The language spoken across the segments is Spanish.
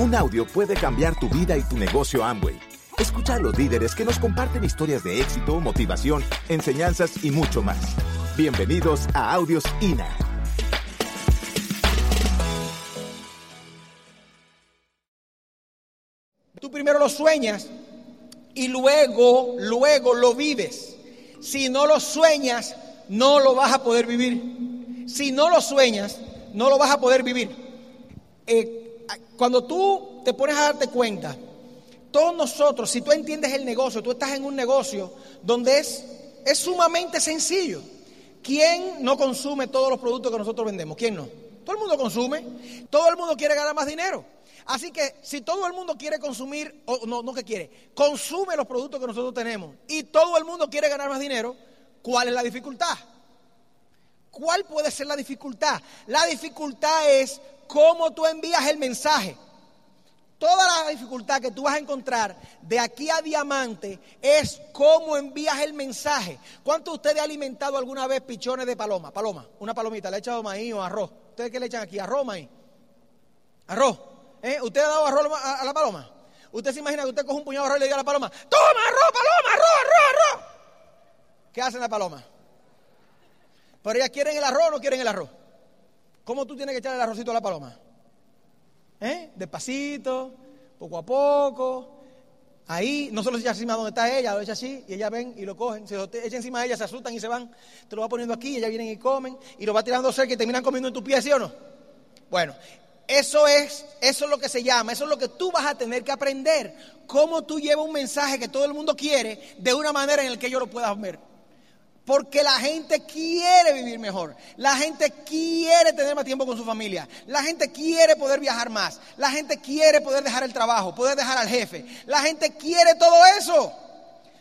Un audio puede cambiar tu vida y tu negocio Amway. Escucha a los líderes que nos comparten historias de éxito, motivación, enseñanzas y mucho más. Bienvenidos a Audios INA. Tú primero lo sueñas y luego, luego lo vives. Si no lo sueñas, no lo vas a poder vivir. Si no lo sueñas, no lo vas a poder vivir. Eh, cuando tú te pones a darte cuenta, todos nosotros, si tú entiendes el negocio, tú estás en un negocio donde es, es sumamente sencillo. ¿Quién no consume todos los productos que nosotros vendemos? ¿Quién no? Todo el mundo consume. Todo el mundo quiere ganar más dinero. Así que si todo el mundo quiere consumir, o no, no que quiere, consume los productos que nosotros tenemos y todo el mundo quiere ganar más dinero, ¿cuál es la dificultad? ¿Cuál puede ser la dificultad? La dificultad es cómo tú envías el mensaje. Toda la dificultad que tú vas a encontrar de aquí a diamante es cómo envías el mensaje. ¿Cuántos de ustedes han alimentado alguna vez pichones de paloma? Paloma, una palomita, le ha echado maíz o arroz. ¿Ustedes qué le echan aquí? ¿Arroz maíz? ¿Arroz? ¿Eh? ¿Usted ha dado arroz a, la paloma? ¿Usted se imagina que usted coge un puñado de arroz y le diga a la paloma, toma arroz, paloma, arroz, arroz, arroz? ¿Qué hace la paloma? Pero ellas quieren el arroz o no quieren el arroz. ¿Cómo tú tienes que echar el arrocito a la paloma? ¿Eh? Despacito, poco a poco. Ahí, no se echa encima donde está ella, lo echa así, y ella ven y lo cogen. Se lo echa encima de ella, se asustan y se van. Te lo va poniendo aquí, y ellas vienen y comen, y lo va tirando cerca y terminan comiendo en tu pie, ¿sí o no? Bueno, eso es, eso es lo que se llama, eso es lo que tú vas a tener que aprender. Cómo tú llevas un mensaje que todo el mundo quiere de una manera en la que ellos lo puedan ver. Porque la gente quiere vivir mejor. La gente quiere tener más tiempo con su familia. La gente quiere poder viajar más. La gente quiere poder dejar el trabajo, poder dejar al jefe. La gente quiere todo eso.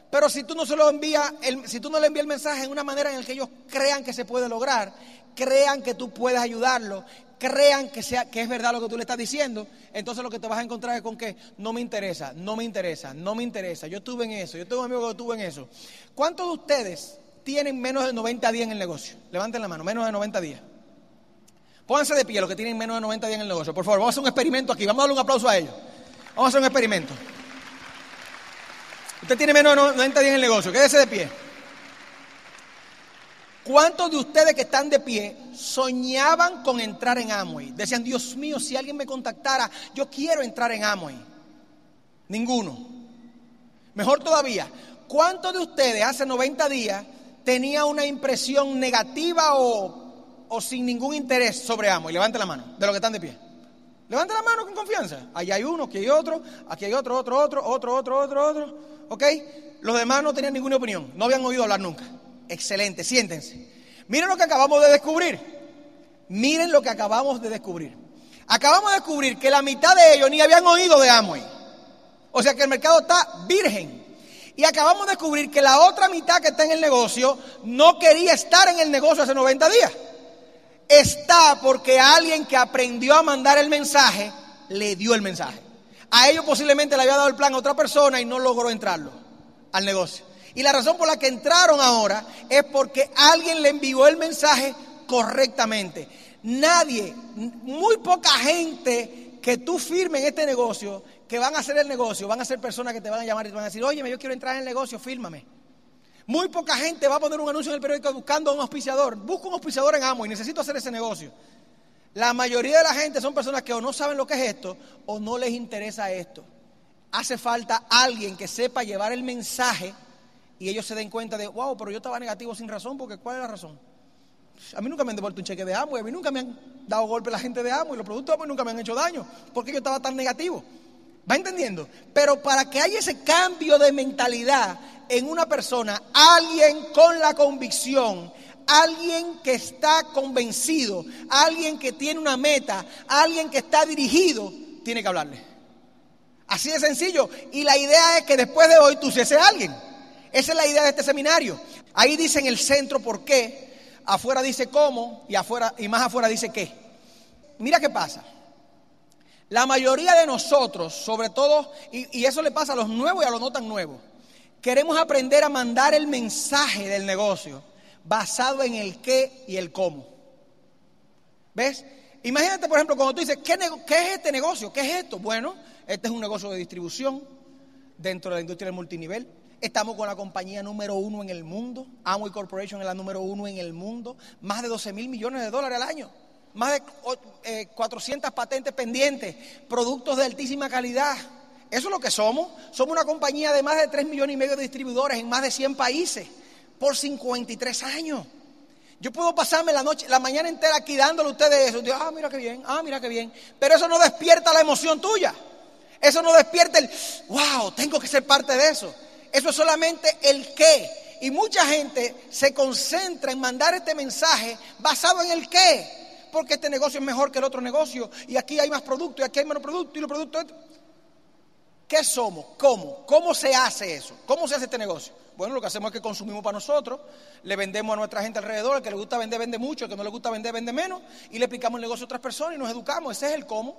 Pero si tú no se lo envías, si tú no le envías el mensaje en una manera en la que ellos crean que se puede lograr, crean que tú puedes ayudarlo, crean que, es verdad lo que tú le estás diciendo, entonces lo que te vas a encontrar es con que no me interesa, no me interesa, no me interesa. Yo estuve en eso, yo tengo un amigo que estuvo en eso. ¿Cuántos de ustedes tienen menos de 90 días en el negocio? Levanten la mano, menos de 90 días. Pónganse de pie los que tienen menos de 90 días en el negocio. Por favor, vamos a hacer un experimento aquí. Vamos a darle un aplauso a ellos. Vamos a hacer un experimento. Usted tiene menos de 90 días en el negocio. Quédese de pie. ¿Cuántos de ustedes que están de pie soñaban con entrar en Amway? Decían, Dios mío, si alguien me contactara, yo quiero entrar en Amway. Ninguno. Mejor todavía, ¿cuántos de ustedes hace 90 días tenía una impresión negativa o, o sin ningún interés sobre Amway? Levante la mano, de los que están de pie. Levante la mano con confianza. Allá hay uno, aquí hay otro, aquí hay otro, otro, otro, otro, otro, otro, otro. ¿Ok? Los demás no tenían ninguna opinión, no habían oído hablar nunca. Excelente, siéntense. Miren lo que acabamos de descubrir. Miren lo que acabamos de descubrir. Acabamos de descubrir que la mitad de ellos ni habían oído de Amway. O sea que el mercado está virgen. Y acabamos de descubrir que la otra mitad que está en el negocio no quería estar en el negocio hace 90 días. Está porque alguien que aprendió a mandar el mensaje le dio el mensaje. A ellos posiblemente le había dado el plan a otra persona y no logró entrarlo al negocio. Y la razón por la que entraron ahora es porque alguien le envió el mensaje correctamente. Nadie, muy poca gente que tú firmes en este negocio, que van a hacer el negocio, van a ser personas que te van a llamar y te van a decir, oye, yo quiero entrar en el negocio, fírmame. Muy poca gente va a poner un anuncio en el periódico buscando a un auspiciador. Busco un auspiciador en Amo y necesito hacer ese negocio. La mayoría de la gente son personas que o no saben lo que es esto o no les interesa esto. Hace falta alguien que sepa llevar el mensaje y ellos se den cuenta de, wow, pero yo estaba negativo sin razón, porque ¿cuál es la razón? A mí nunca me han devuelto un cheque de amo, a mí nunca me han dado golpe la gente de amo, y los productos de amo nunca me han hecho daño, porque yo estaba tan negativo. ¿Va entendiendo? Pero para que haya ese cambio de mentalidad en una persona, alguien con la convicción, alguien que está convencido, alguien que tiene una meta, alguien que está dirigido, tiene que hablarle. Así de sencillo. Y la idea es que después de hoy tú seas alguien. Esa es la idea de este seminario. Ahí dice en el centro por qué, afuera dice cómo y, afuera, y más afuera dice qué. Mira qué pasa. La mayoría de nosotros, sobre todo, y, eso le pasa a los nuevos y a los no tan nuevos, queremos aprender a mandar el mensaje del negocio basado en el qué y el cómo. ¿Ves? Imagínate, por ejemplo, cuando tú dices, ¿qué, ¿qué, es este negocio? ¿Qué es esto? Bueno, este es un negocio de distribución dentro de la industria del multinivel. Estamos con la compañía número uno en el mundo. Amway Corporation es la número uno en el mundo. Más de 12 mil millones de dólares al año. Más de 400 eh, patentes pendientes. Productos de altísima calidad. Eso es lo que somos. Somos una compañía de más de 3 millones y medio de distribuidores en más de 100 países. Por 53 años. Yo puedo pasarme la noche, la mañana entera aquí dándole a ustedes eso. ah, mira qué bien, ah, mira qué bien. Pero eso no despierta la emoción tuya. Eso no despierta el, wow, tengo que ser parte de eso. Eso es solamente el qué. Y mucha gente se concentra en mandar este mensaje basado en el qué. Porque este negocio es mejor que el otro negocio. Y aquí hay más producto y aquí hay menos producto y los productos... ¿Qué somos? ¿Cómo? ¿Cómo se hace eso? ¿Cómo se hace este negocio? Bueno, lo que hacemos es que consumimos para nosotros, le vendemos a nuestra gente alrededor, el que le gusta vender, vende mucho, el que no le gusta vender, vende menos, y le explicamos el negocio a otras personas y nos educamos. Ese es el cómo.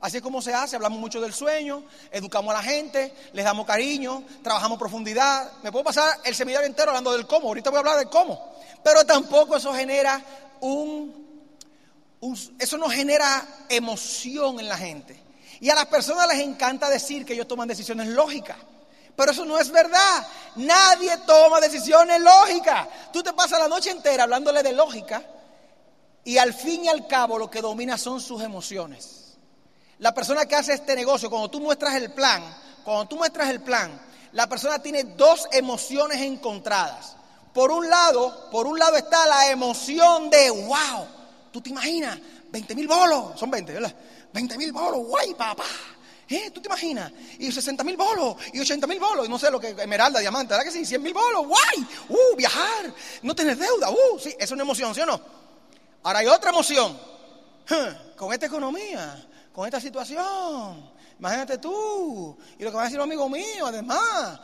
Así es como se hace, hablamos mucho del sueño, educamos a la gente, les damos cariño, trabajamos profundidad. Me puedo pasar el seminario entero hablando del cómo, ahorita voy a hablar del cómo. Pero tampoco eso genera un, un eso no genera emoción en la gente. Y a las personas les encanta decir que ellos toman decisiones lógicas. Pero eso no es verdad. Nadie toma decisiones lógicas. Tú te pasas la noche entera hablándole de lógica y al fin y al cabo lo que domina son sus emociones. La persona que hace este negocio, cuando tú muestras el plan, cuando tú muestras el plan, la persona tiene dos emociones encontradas. Por un lado, por un lado está la emoción de wow. ¿Tú te imaginas? 20 mil bolos, son 20, ¿verdad? 20 mil bolos, guay, papá. ¿Eh? ¿Tú te imaginas? Y 60 mil bolos, y 80 mil bolos, y no sé lo que, esmeralda, diamante, ¿verdad que sí? 100 mil bolos, guay, uh, viajar, no tener deuda, uh, sí, es una emoción, ¿sí o no? Ahora hay otra emoción, con esta economía, con esta situación, imagínate tú, y lo que van a decir los amigos míos, además,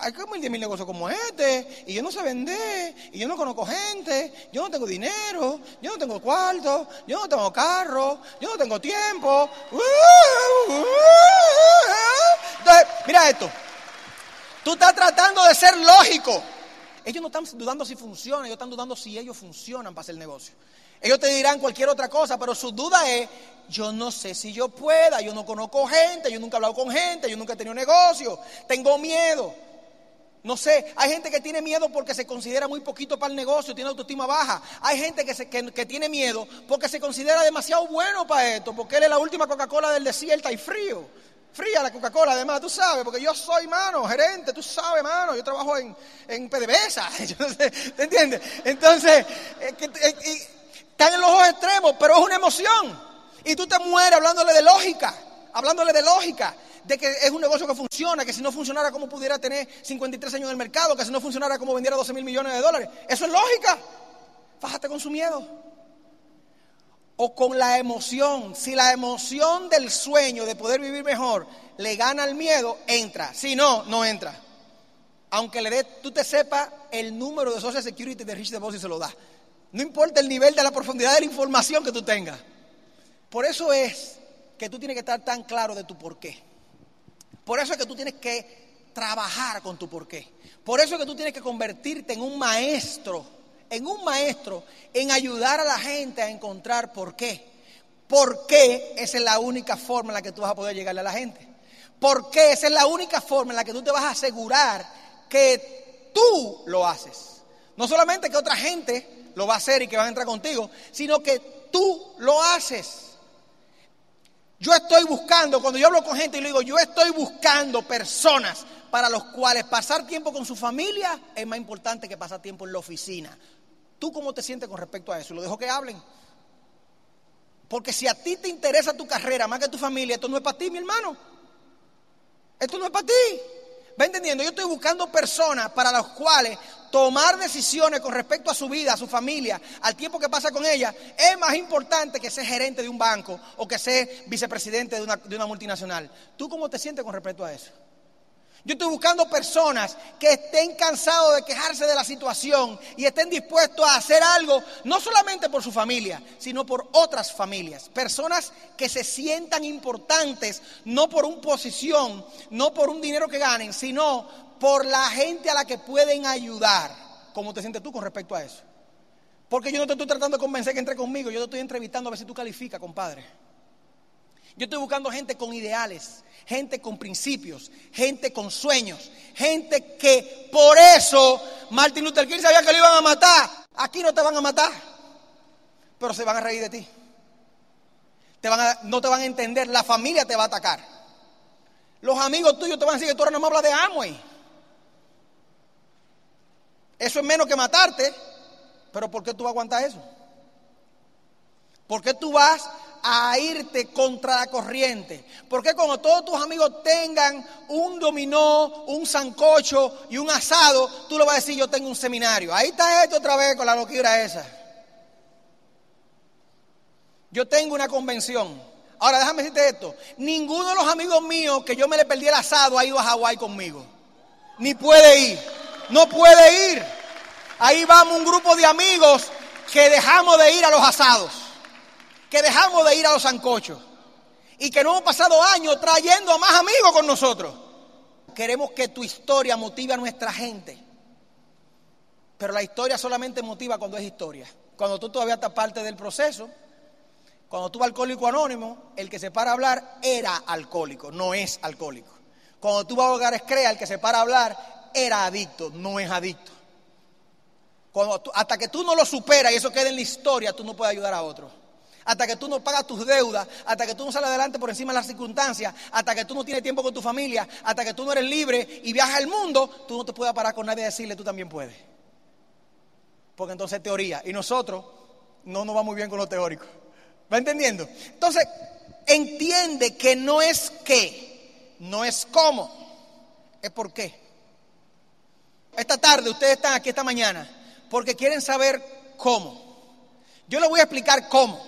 hay como 10 mil negocios como este, y yo no sé vender, y yo no conozco gente, yo no tengo dinero, yo no tengo cuarto, yo no tengo carro, yo no tengo tiempo. Entonces, mira esto. Tú estás tratando de ser lógico. Ellos no están dudando si funciona, ellos están dudando si ellos funcionan para hacer el negocio. Ellos te dirán cualquier otra cosa, pero su duda es, yo no sé si yo pueda, yo no conozco gente, yo nunca he hablado con gente, yo nunca he tenido negocio, tengo miedo. No sé, hay gente que tiene miedo porque se considera muy poquito para el negocio, tiene autoestima baja. Hay gente que, se, que, tiene miedo porque se considera demasiado bueno para esto, porque él es la última Coca-Cola del desierto y frío. Fría la Coca-Cola, además, tú sabes, porque yo soy, mano, gerente, tú sabes, mano, yo trabajo en, en PDVSA, ¿te entiendes? Entonces, eh, eh, están en los dos extremos, pero es una emoción. Y tú te mueres hablándole de lógica, hablándole de lógica de que es un negocio que funciona, que si no funcionara, ¿cómo pudiera tener 53 años en el mercado? Que si no funcionara, ¿cómo vendiera 12 mil millones de dólares? Eso es lógica. Fájate con su miedo. O con la emoción. Si la emoción del sueño de poder vivir mejor le gana el miedo, entra. Si no, no entra. Aunque le dé, tú te sepas el número de Social Security de Rich DeVos y se lo da. No importa el nivel de la profundidad de la información que tú tengas. Por eso es que tú tienes que estar tan claro de tu porqué. Por eso es que tú tienes que trabajar con tu porqué. Por eso es que tú tienes que convertirte en un maestro, en un maestro, en ayudar a la gente a encontrar por qué. ¿Por qué? Esa es la única forma en la que tú vas a poder llegarle a la gente. ¿Por qué? Esa es la única forma en la que tú te vas a asegurar que tú lo haces. No solamente que otra gente lo va a hacer y que van a entrar contigo, sino que tú lo haces. Yo estoy buscando, cuando yo hablo con gente y le digo, yo estoy buscando personas para los cuales pasar tiempo con su familia es más importante que pasar tiempo en la oficina. ¿Tú cómo te sientes con respecto a eso? Lo dejo que hablen. Porque si a ti te interesa tu carrera más que tu familia, esto no es para ti, mi hermano. Esto no es para ti. ¿Va entendiendo? Yo estoy buscando personas para las cuales tomar decisiones con respecto a su vida, a su familia, al tiempo que pasa con ella, es más importante que ser gerente de un banco o que ser vicepresidente de una, de una multinacional. ¿Tú cómo te sientes con respecto a eso? Yo estoy buscando personas que estén cansados de quejarse de la situación y estén dispuestos a hacer algo, no solamente por su familia, sino por otras familias. Personas que se sientan importantes, no por una posición, no por un dinero que ganen, sino por la gente a la que pueden ayudar. ¿Cómo te sientes tú con respecto a eso? Porque yo no te estoy tratando de convencer que entre conmigo, yo te estoy entrevistando a ver si tú calificas, compadre. Yo estoy buscando gente con ideales, gente con principios, gente con sueños, gente que por eso Martin Luther King sabía que lo iban a matar. Aquí no te van a matar, pero se van a reír de ti. Te van no te van a entender, la familia te va a atacar. Los amigos tuyos te van a decir que tú eres no me hablas de Amway. Eso es menos que matarte. Pero ¿por qué tú vas aguantar eso? ¿Por qué tú vas a irte contra la corriente? ¿Por qué cuando todos tus amigos tengan un dominó, un sancocho y un asado, tú le vas a decir yo tengo un seminario? Ahí está esto otra vez con la locura esa. Yo tengo una convención. Ahora déjame decirte esto. Ninguno de los amigos míos que yo me le perdí el asado ha ido a Hawái conmigo. Ni puede ir. No puede ir. Ahí vamos un grupo de amigos que dejamos de ir a los asados, que dejamos de ir a los zancochos y que no hemos pasado años trayendo a más amigos con nosotros. Queremos que tu historia motive a nuestra gente. Pero la historia solamente motiva cuando es historia. Cuando tú todavía estás parte del proceso, cuando tú alcohólico anónimo, el que se para a hablar era alcohólico, no es alcohólico. Cuando tú vas a hogares crea, el que se para a hablar era adicto, no es adicto hasta que tú no lo superas y eso queda en la historia, tú no puedes ayudar a otro. Hasta que tú no pagas tus deudas, hasta que tú no sales adelante por encima de las circunstancias, hasta que tú no tienes tiempo con tu familia, hasta que tú no eres libre y viajas al mundo, tú no te puedes parar con nadie y decirle tú también puedes. Porque entonces es teoría. Y nosotros no nos va muy bien con lo teórico. ¿Va entendiendo? Entonces, entiende que no es qué, no es cómo, es por qué. Esta tarde, ustedes están aquí esta mañana porque quieren saber cómo. Yo les voy a explicar cómo,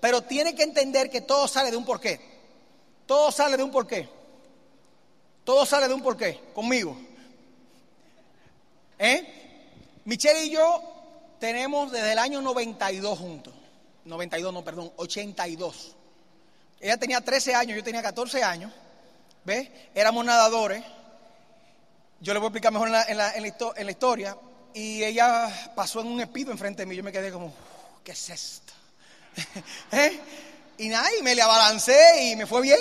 pero tiene que entender que todo sale de un porqué. Todo sale de un porqué. Todo sale de un porqué, conmigo. ¿Eh? Michelle y yo tenemos desde el año 92 juntos. 92, no, perdón, 82. Ella tenía 13 años, yo tenía 14 años. ¿Ves? Éramos nadadores. Yo le voy a explicar mejor en la, en la, en la historia y ella pasó en un espido enfrente de mí. Yo me quedé como, ¿qué es esto? ¿Eh? Y nada, y me le abalancé y me fue bien.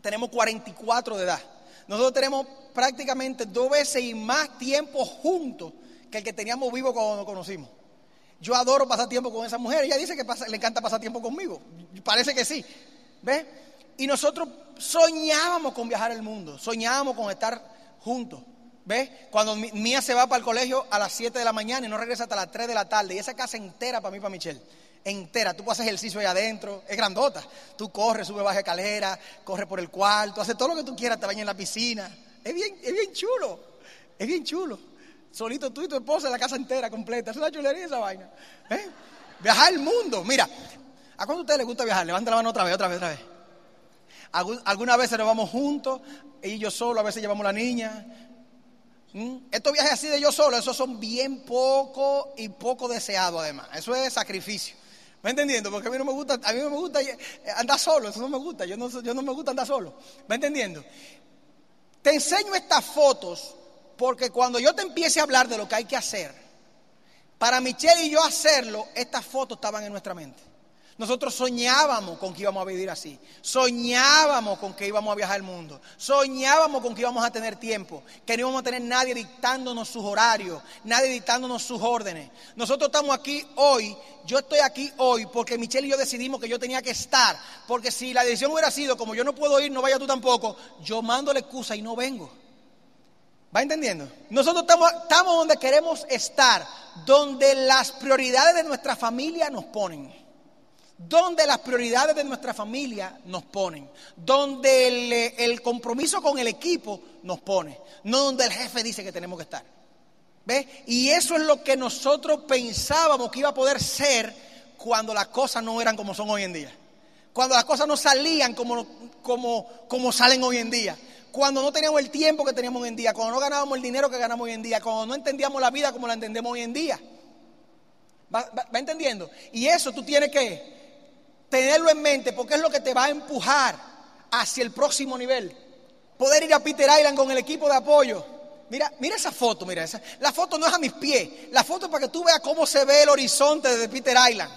Tenemos 44 de edad. Nosotros tenemos prácticamente dos veces y más tiempo juntos que el que teníamos vivo cuando nos conocimos. Yo adoro pasar tiempo con esa mujer. Ella dice que le encanta pasar tiempo conmigo. Parece que sí. ¿Ves? Y nosotros soñábamos con viajar el mundo. Soñábamos con estar juntos. ¿Ves? Cuando Mía se va para el colegio a las 7 de la mañana y no regresa hasta las 3 de la tarde. Y esa casa entera para mí, para Michelle. Entera. Tú hacer ejercicio ahí adentro. Es grandota. Tú corres, subes, bajas escalera, corres por el cuarto, haces todo lo que tú quieras, te bañas en la piscina. Es bien, es bien chulo. Es bien chulo. Solito tú y tu esposa en la casa entera, completa. Es una chulería esa vaina. ¿Eh? Viajar el mundo. Mira, ¿a cuánto a ustedes les gusta viajar? Levanta la mano otra vez, otra vez, otra vez. Algunas veces nos vamos juntos, y yo solo, a veces llevamos la niña, ¿Mm? Estos viajes así de yo solo, esos son bien poco y poco deseados además. Eso es sacrificio. ¿Me entendiendo? Porque a mí no me gusta, a mí no me gusta andar solo, eso no me gusta, yo no, yo no me gusta andar solo. ¿Me entendiendo? Te enseño estas fotos porque cuando yo te empiece a hablar de lo que hay que hacer, para Michelle y yo hacerlo, estas fotos estaban en nuestra mente. Nosotros soñábamos con que íbamos a vivir así. Soñábamos con que íbamos a viajar el mundo. Soñábamos con que íbamos a tener tiempo. Que no íbamos a tener nadie dictándonos sus horarios, nadie dictándonos sus órdenes. Nosotros estamos aquí hoy. Yo estoy aquí hoy porque Michelle y yo decidimos que yo tenía que estar. Porque si la decisión hubiera sido como yo no puedo ir, no vaya tú tampoco, yo mando la excusa y no vengo. ¿Va entendiendo? Nosotros estamos, estamos donde queremos estar, donde las prioridades de nuestra familia nos ponen donde las prioridades de nuestra familia nos ponen, donde el, compromiso con el equipo nos pone, no donde el jefe dice que tenemos que estar. ¿Ves? Y eso es lo que nosotros pensábamos que iba a poder ser cuando las cosas no eran como son hoy en día. Cuando las cosas no salían como, como, como salen hoy en día. Cuando no teníamos el tiempo que teníamos hoy en día. Cuando no ganábamos el dinero que ganamos hoy en día. Cuando no entendíamos la vida como la entendemos hoy en día. ¿Va, va entendiendo? Y eso tú tienes que tenerlo en mente porque es lo que te va a empujar hacia el próximo nivel. Poder ir a Peter Island con el equipo de apoyo. Mira, mira esa foto, mira esa. La foto no es a mis pies. La foto es para que tú veas cómo se ve el horizonte desde Peter Island.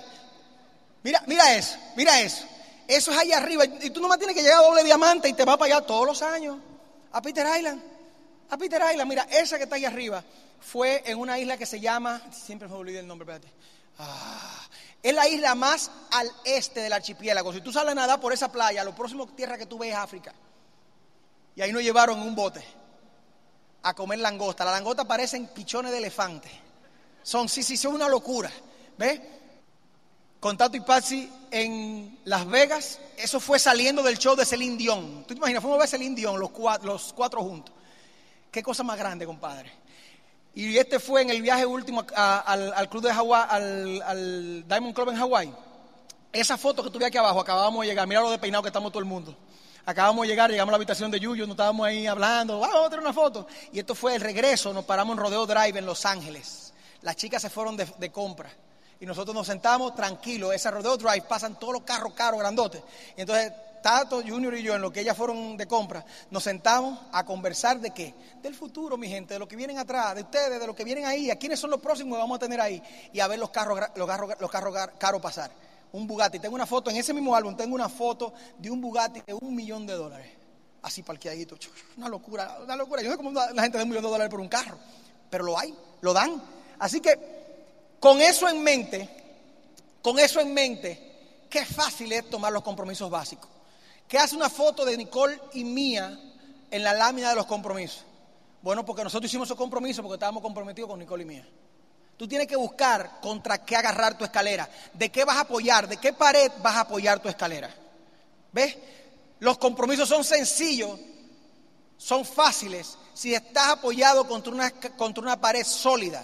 Mira, mira eso, mira eso. Eso es allá arriba. Y tú nomás tienes que llegar a doble diamante y te vas para allá todos los años. A Peter Island. A Peter Island. Mira, esa que está ahí arriba fue en una isla que se llama. Siempre me olvidé el nombre, espérate. Ah, es la isla más al este del archipiélago. Si tú sales a nadar por esa playa, lo próximo tierra que tú ves es África. Y ahí nos llevaron un bote a comer langosta. La langosta parecen pichones de elefante. Son, sí, sí, son una locura. ¿Ves? Con Tato y Patsy en Las Vegas, eso fue saliendo del show de Celine Dion. ¿Tú te imaginas? Fuimos a ver Celine Dion, los cuatro juntos. Qué cosa más grande, compadre. Y este fue en el viaje último al, club de Hawái, al, Diamond Club en Hawái. Esa foto que tuve aquí abajo, acabábamos de llegar, mira lo de peinado que estamos todo el mundo. Acabamos de llegar, llegamos a la habitación de Yuyo, nos estábamos ahí hablando, vamos a tener una foto. Y esto fue el regreso, nos paramos en Rodeo Drive en Los Ángeles. Las chicas se fueron de, compra. Y nosotros nos sentamos tranquilos. Ese Rodeo Drive pasan todos los carros caros, grandotes. Y entonces Tato, Junior y yo, en lo que ellas fueron de compra, nos sentamos a conversar de qué? Del futuro, mi gente, de lo que vienen atrás, de ustedes, de lo que vienen ahí, a quiénes son los próximos que vamos a tener ahí y a ver los carros, los carros, los carros caros pasar un Bugatti. Tengo una foto, en ese mismo álbum tengo una foto de un Bugatti de un millón de dólares. Así parqueadito. Una locura, una locura. Yo no sé cómo la gente da un millón de dólares por un carro. Pero lo hay, lo dan. Así que con eso en mente, con eso en mente, qué fácil es tomar los compromisos básicos. ¿Qué hace una foto de Nicole y mía en la lámina de los compromisos? Bueno, porque nosotros hicimos esos compromisos porque estábamos comprometidos con Nicole y mía. Tú tienes que buscar contra qué agarrar tu escalera, de qué vas a apoyar, de qué pared vas a apoyar tu escalera. ¿Ves? Los compromisos son sencillos, son fáciles si estás apoyado contra una, contra una pared sólida.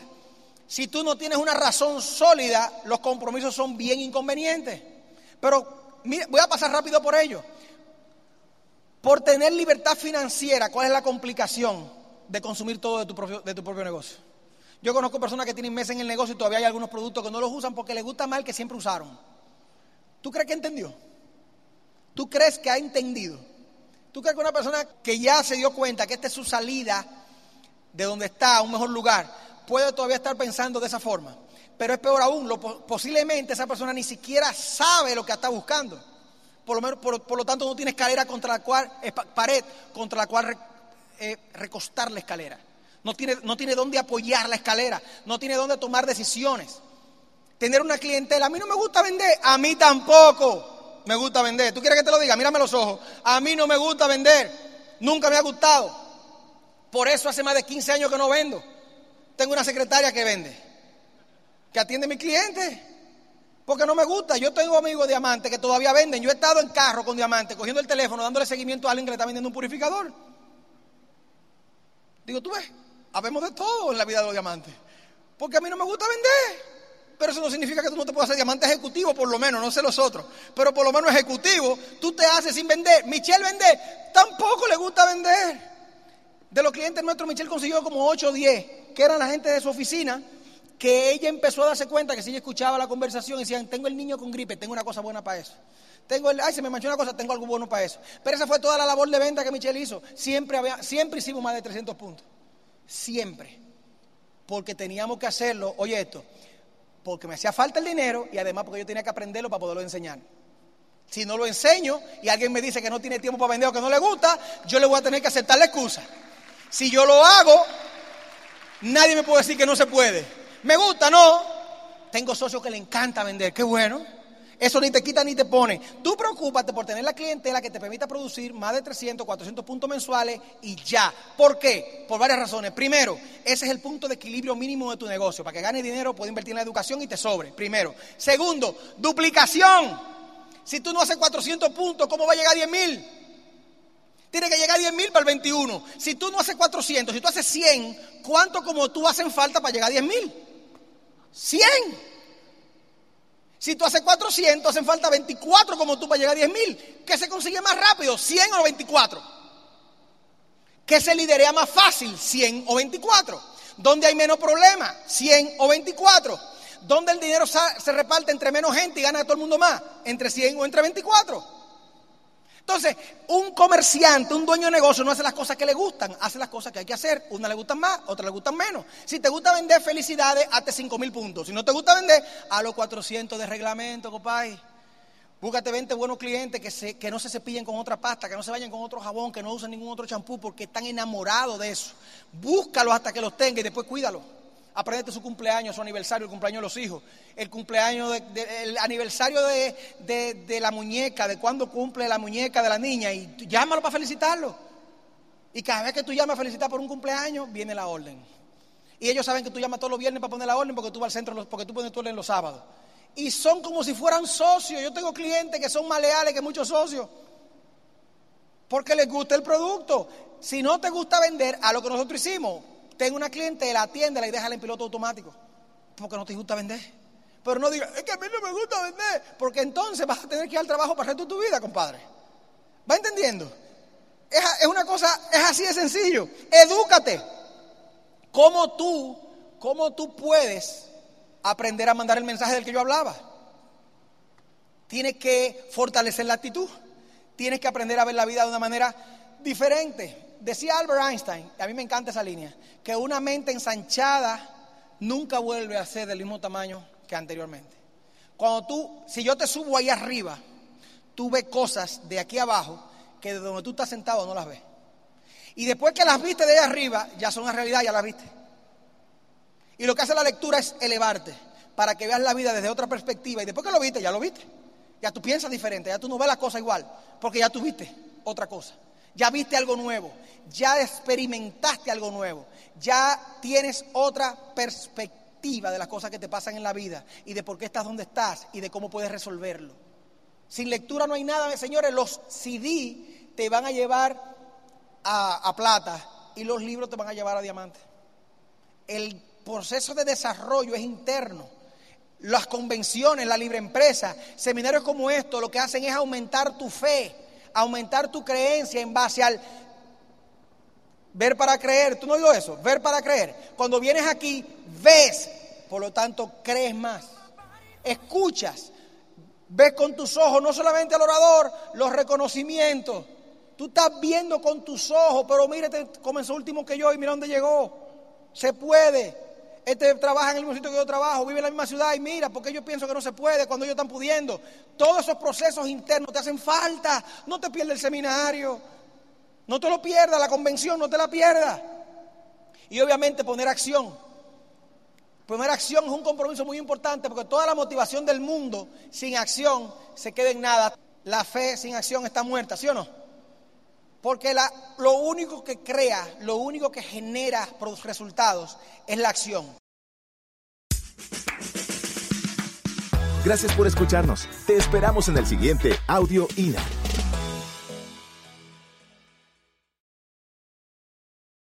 Si tú no tienes una razón sólida, los compromisos son bien inconvenientes. Pero mira, voy a pasar rápido por ello. Por tener libertad financiera, ¿cuál es la complicación de consumir todo de tu propio, de tu propio negocio? Yo conozco personas que tienen meses en el negocio y todavía hay algunos productos que no los usan porque les gusta mal que siempre usaron. ¿Tú crees que entendió? ¿Tú crees que ha entendido? ¿Tú crees que una persona que ya se dio cuenta que esta es su salida de donde está a un mejor lugar puede todavía estar pensando de esa forma? Pero es peor aún, posiblemente esa persona ni siquiera sabe lo que está buscando. Por lo, menos, por, lo tanto, no tiene escalera contra la cual, pared contra la cual eh, recostar la escalera no tiene, no tiene dónde apoyar la escalera, no tiene dónde tomar decisiones. Tener una clientela, a mí no me gusta vender, a mí tampoco me gusta vender. ¿Tú quieres que te lo diga? Mírame los ojos. A mí no me gusta vender, nunca me ha gustado. Por eso hace más de 15 años que no vendo. Tengo una secretaria que vende, que atiende a mis clientes. Porque no me gusta. Yo tengo amigos diamantes que todavía venden. Yo he estado en carro con diamantes, cogiendo el teléfono, dándole seguimiento a alguien que le está vendiendo un purificador. Digo, tú ves, habemos de todo en la vida de los diamantes. Porque a mí no me gusta vender. Pero eso no significa que tú no te puedas hacer diamante ejecutivo, por lo menos, no sé los otros. Pero por lo menos ejecutivo, tú te haces sin vender. Michelle vende, tampoco le gusta vender. De los clientes nuestros, Michelle consiguió como 8 o 10, que eran la gente de su oficina, que ella empezó a darse cuenta que si ella escuchaba la conversación, decían, tengo el niño con gripe, tengo una cosa buena para eso. Tengo el, ay, se me manchó una cosa, tengo algo bueno para eso. Pero esa fue toda la labor de venta que Michelle hizo. Siempre, había, siempre hicimos más de 300 puntos. Siempre. Porque teníamos que hacerlo, oye esto, porque me hacía falta el dinero y además porque yo tenía que aprenderlo para poderlo enseñar. Si no lo enseño y alguien me dice que no tiene tiempo para vender o que no le gusta, yo le voy a tener que aceptar la excusa. Si yo lo hago, nadie me puede decir que no se puede. Me gusta, no. Tengo socios que le encanta vender, qué bueno. Eso ni te quita ni te pone. Tú preocúpate por tener la clientela que te permita producir más de 300, 400 puntos mensuales y ya. ¿Por qué? Por varias razones. Primero, ese es el punto de equilibrio mínimo de tu negocio. Para que gane dinero, puedes invertir en la educación y te sobre. Primero. Segundo, duplicación. Si tú no haces 400 puntos, ¿cómo va a llegar a 10 mil? Tiene que llegar a 10 mil para el 21. Si tú no haces 400, si tú haces 100, ¿cuánto como tú hacen falta para llegar a 10 mil? 100. Si tú haces 400, hacen falta 24 como tú para llegar a 10 mil. ¿Qué se consigue más rápido? ¿100 o 24? ¿Qué se liderea más fácil? ¿100 o 24? ¿Dónde hay menos problemas? ¿100 o 24? ¿Dónde el dinero se reparte entre menos gente y gana todo el mundo más? ¿Entre 100 o entre 24? Entonces, un comerciante, un dueño de negocio no hace las cosas que le gustan, hace las cosas que hay que hacer. Una le gustan más, otra le gustan menos. Si te gusta vender felicidades, hazte 5 mil puntos. Si no te gusta vender, a los 400 de reglamento, compadre. Búscate 20 buenos clientes que, se, que no se cepillen con otra pasta, que no se vayan con otro jabón, que no usen ningún otro champú porque están enamorados de eso. Búscalos hasta que los tenga y después cuídalos. Aprendete su cumpleaños, su aniversario, el cumpleaños de los hijos, el cumpleaños, el aniversario de, de, la muñeca, de cuándo cumple la muñeca de la niña y llámalo para felicitarlo. Y cada vez que tú llamas a felicitar por un cumpleaños, viene la orden. Y ellos saben que tú llamas todos los viernes para poner la orden porque tú vas al centro, porque tú pones tu orden los sábados. Y son como si fueran socios. Yo tengo clientes que son más leales que muchos socios. Porque les gusta el producto. Si no te gusta vender, a lo que nosotros hicimos, tengo una cliente, la atiende y déjala en piloto automático. Porque no te gusta vender. Pero no diga, es que a mí no me gusta vender. Porque entonces vas a tener que ir al trabajo para hacer tu vida, compadre. ¿Va entendiendo? Es, una cosa, es así de sencillo. Edúcate. ¿Cómo tú, cómo tú puedes aprender a mandar el mensaje del que yo hablaba? Tienes que fortalecer la actitud. Tienes que aprender a ver la vida de una manera diferente decía Albert Einstein, y a mí me encanta esa línea, que una mente ensanchada nunca vuelve a ser del mismo tamaño que anteriormente. Cuando tú, si yo te subo ahí arriba, tú ves cosas de aquí abajo que de donde tú estás sentado no las ves. Y después que las viste de ahí arriba, ya son una realidad, ya las viste. Y lo que hace la lectura es elevarte para que veas la vida desde otra perspectiva. Y después que lo viste, ya lo viste. Ya tú piensas diferente, ya tú no ves la cosa igual, porque ya tú viste otra cosa ya viste algo nuevo, ya experimentaste algo nuevo, ya tienes otra perspectiva de las cosas que te pasan en la vida y de por qué estás donde estás y de cómo puedes resolverlo. Sin lectura no hay nada, señores, los CD te van a llevar a, plata y los libros te van a llevar a diamante. El proceso de desarrollo es interno. Las convenciones, la libre empresa, seminarios como estos, lo que hacen es aumentar tu fe, aumentar tu creencia en base al ver para creer. ¿Tú no oído eso? Ver para creer. Cuando vienes aquí, ves, por lo tanto, crees más. Escuchas, ves con tus ojos, no solamente al orador, los reconocimientos. Tú estás viendo con tus ojos, pero mírate, comenzó último que yo y mira dónde llegó. Se puede. Este trabaja en el mismo sitio que yo trabajo, vive en la misma ciudad y mira, porque yo pienso que no se puede cuando ellos están pudiendo. Todos esos procesos internos te hacen falta. No te pierdas el seminario. No te lo pierdas, la convención, no te la pierdas. Y obviamente poner acción. Poner acción es un compromiso muy importante porque toda la motivación del mundo sin acción se queda en nada. La fe sin acción está muerta, ¿sí o no? Porque lo único que crea, lo único que genera resultados es la acción. Gracias por escucharnos. Te esperamos en el siguiente Audio INA.